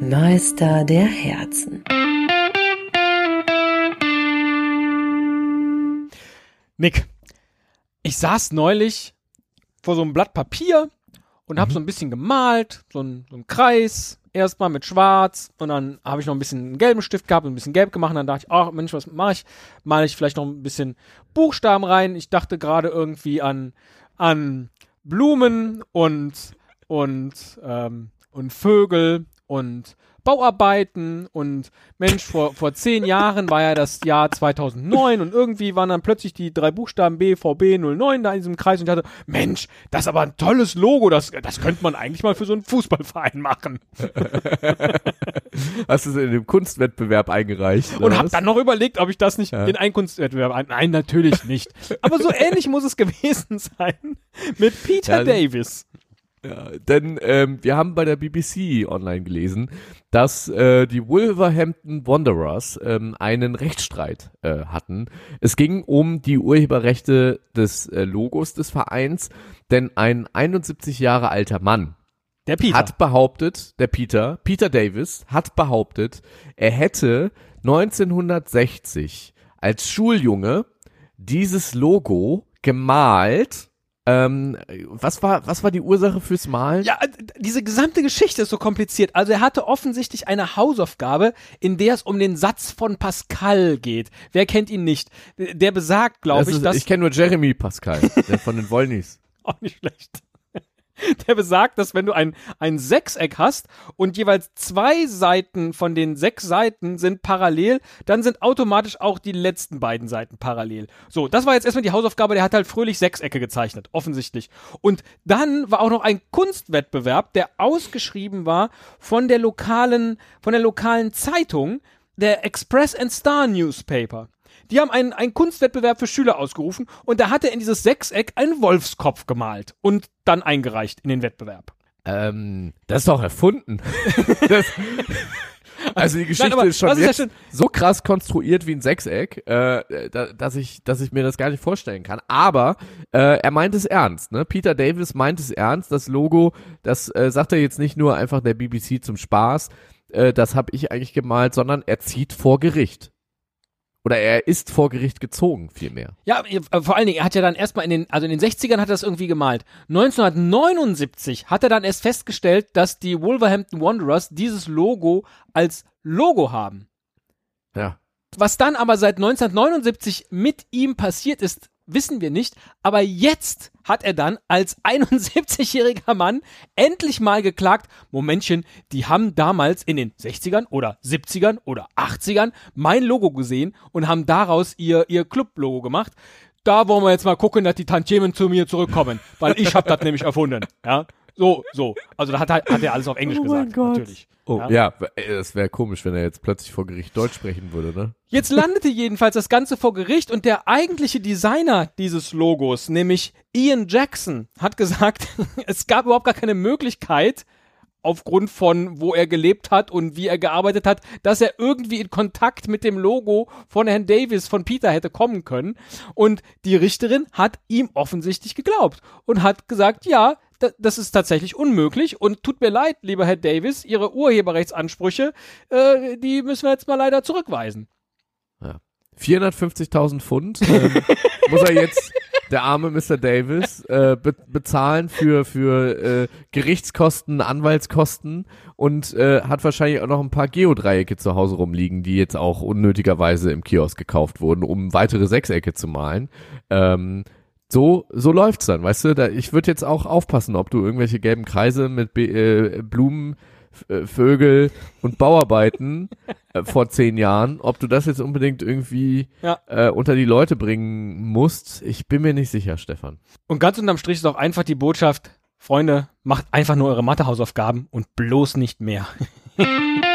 Meister der Herzen. Nick, ich saß neulich vor so einem Blatt Papier und habe so ein bisschen gemalt, so ein, so ein Kreis, erstmal mit Schwarz und dann habe ich noch ein bisschen einen gelben Stift gehabt und ein bisschen gelb gemacht und dann dachte ich, ach Mensch, was mache ich? Male ich vielleicht noch ein bisschen Buchstaben rein. Ich dachte gerade irgendwie an, an Blumen und, und, ähm, und Vögel und Bauarbeiten und Mensch, vor, vor zehn Jahren war ja das Jahr 2009 und irgendwie waren dann plötzlich die drei Buchstaben BVB 09 da in diesem Kreis und ich dachte, Mensch, das ist aber ein tolles Logo, das, das könnte man eigentlich mal für so einen Fußballverein machen. Hast du es in dem Kunstwettbewerb eingereicht? Und hab dann noch überlegt, ob ich das nicht Ja. in einen Kunstwettbewerb ein. Nein, natürlich nicht. Aber so ähnlich muss es gewesen sein mit Peter Ja, Davis. Ja, denn ähm, wir haben bei der BBC online gelesen, dass äh, die Wolverhampton Wanderers ähm, einen Rechtsstreit äh, hatten. Es ging um die Urheberrechte des äh, Logos des Vereins, denn ein 71 Jahre alter Mann Der Peter. hat behauptet, der Peter, Peter Davis, hat behauptet, er hätte 1960 als Schuljunge dieses Logo gemalt. Ähm, was war, was war die Ursache fürs Malen? Ja, äh, diese gesamte Geschichte ist so kompliziert. Also er hatte offensichtlich eine Hausaufgabe, in der es um den Satz von Pascal geht. Wer kennt ihn nicht? Der besagt, glaube ich, ist, dass ich kenne nur Jeremy Pascal, der von den Wollnys. auch nicht schlecht. Der besagt, dass wenn du ein, ein Sechseck hast und jeweils zwei Seiten von den sechs Seiten sind parallel, dann sind automatisch auch die letzten beiden Seiten parallel. So, das war jetzt erstmal die Hausaufgabe, der hat halt fröhlich Sechsecke gezeichnet, offensichtlich. Und dann war auch noch ein Kunstwettbewerb, der ausgeschrieben war von der lokalen, von der lokalen Zeitung, der Express and Star Newspaper. Die haben einen, einen Kunstwettbewerb für Schüler ausgerufen und da hat er in dieses Sechseck einen Wolfskopf gemalt und dann eingereicht in den Wettbewerb. Ähm, das ist doch erfunden. das, also die Geschichte aber ist schon ist jetzt denn? so krass konstruiert wie ein Sechseck, äh, da, dass ich, dass ich mir das gar nicht vorstellen kann. Aber äh, er meint es ernst. Ne? Peter Davis meint es ernst. Das Logo, das äh, sagt er jetzt nicht nur einfach der BBC zum Spaß. Äh, das habe ich eigentlich gemalt, sondern er zieht vor Gericht. Oder er ist vor Gericht gezogen, vielmehr. Ja, äh, vor allen Dingen, er hat ja dann erstmal in den, also in den 60ern hat er das irgendwie gemalt. 1979 hat er dann erst festgestellt, dass die Wolverhampton Wanderers dieses Logo als Logo haben. Ja. Was dann aber seit 1979 mit ihm passiert ist, wissen wir nicht. Aber jetzt hat er dann als 71-jähriger Mann endlich mal geklagt, Momentchen, die haben damals in den 60ern oder 70ern oder 80ern mein Logo gesehen und haben daraus ihr, ihr Club-Logo gemacht. Da wollen wir jetzt mal gucken, dass die Tantiemen zu mir zurückkommen, weil ich habe das nämlich erfunden. Ja, so, so. Also da hat er, hat er alles auf Englisch Oh mein gesagt, Gott. natürlich. Oh, Ja. ja, äh, das wäre komisch, wenn er jetzt plötzlich vor Gericht Deutsch sprechen würde, ne? Jetzt landete jedenfalls das Ganze vor Gericht und der eigentliche Designer dieses Logos, nämlich Ian Jackson, hat gesagt, es gab überhaupt gar keine Möglichkeit, aufgrund von wo er gelebt hat und wie er gearbeitet hat, dass er irgendwie in Kontakt mit dem Logo von Herrn Davis, von Peter hätte kommen können. Und die Richterin hat ihm offensichtlich geglaubt und hat gesagt, ja, das ist tatsächlich unmöglich und tut mir leid, lieber Herr Davis, Ihre Urheberrechtsansprüche, äh, die müssen wir jetzt mal leider zurückweisen. 450.000 Pfund ähm, muss er jetzt, der arme Mr. Davis, äh, be bezahlen für, für äh, Gerichtskosten, Anwaltskosten und äh, hat wahrscheinlich auch noch ein paar Geodreiecke zu Hause rumliegen, die jetzt auch unnötigerweise im Kiosk gekauft wurden, um weitere Sechsecke zu malen. Ähm, so, so läuft's dann, weißt du? Da, ich würde jetzt auch aufpassen, ob du irgendwelche gelben Kreise mit Be äh, Blumen, äh, Vögel und Bauarbeiten äh, vor zehn Jahren, ob du das jetzt unbedingt irgendwie Ja. äh, unter die Leute bringen musst. Ich bin mir nicht sicher, Stefan. Und ganz unterm Strich ist auch einfach die Botschaft, Freunde, macht einfach nur eure Mathehausaufgaben und bloß nicht mehr.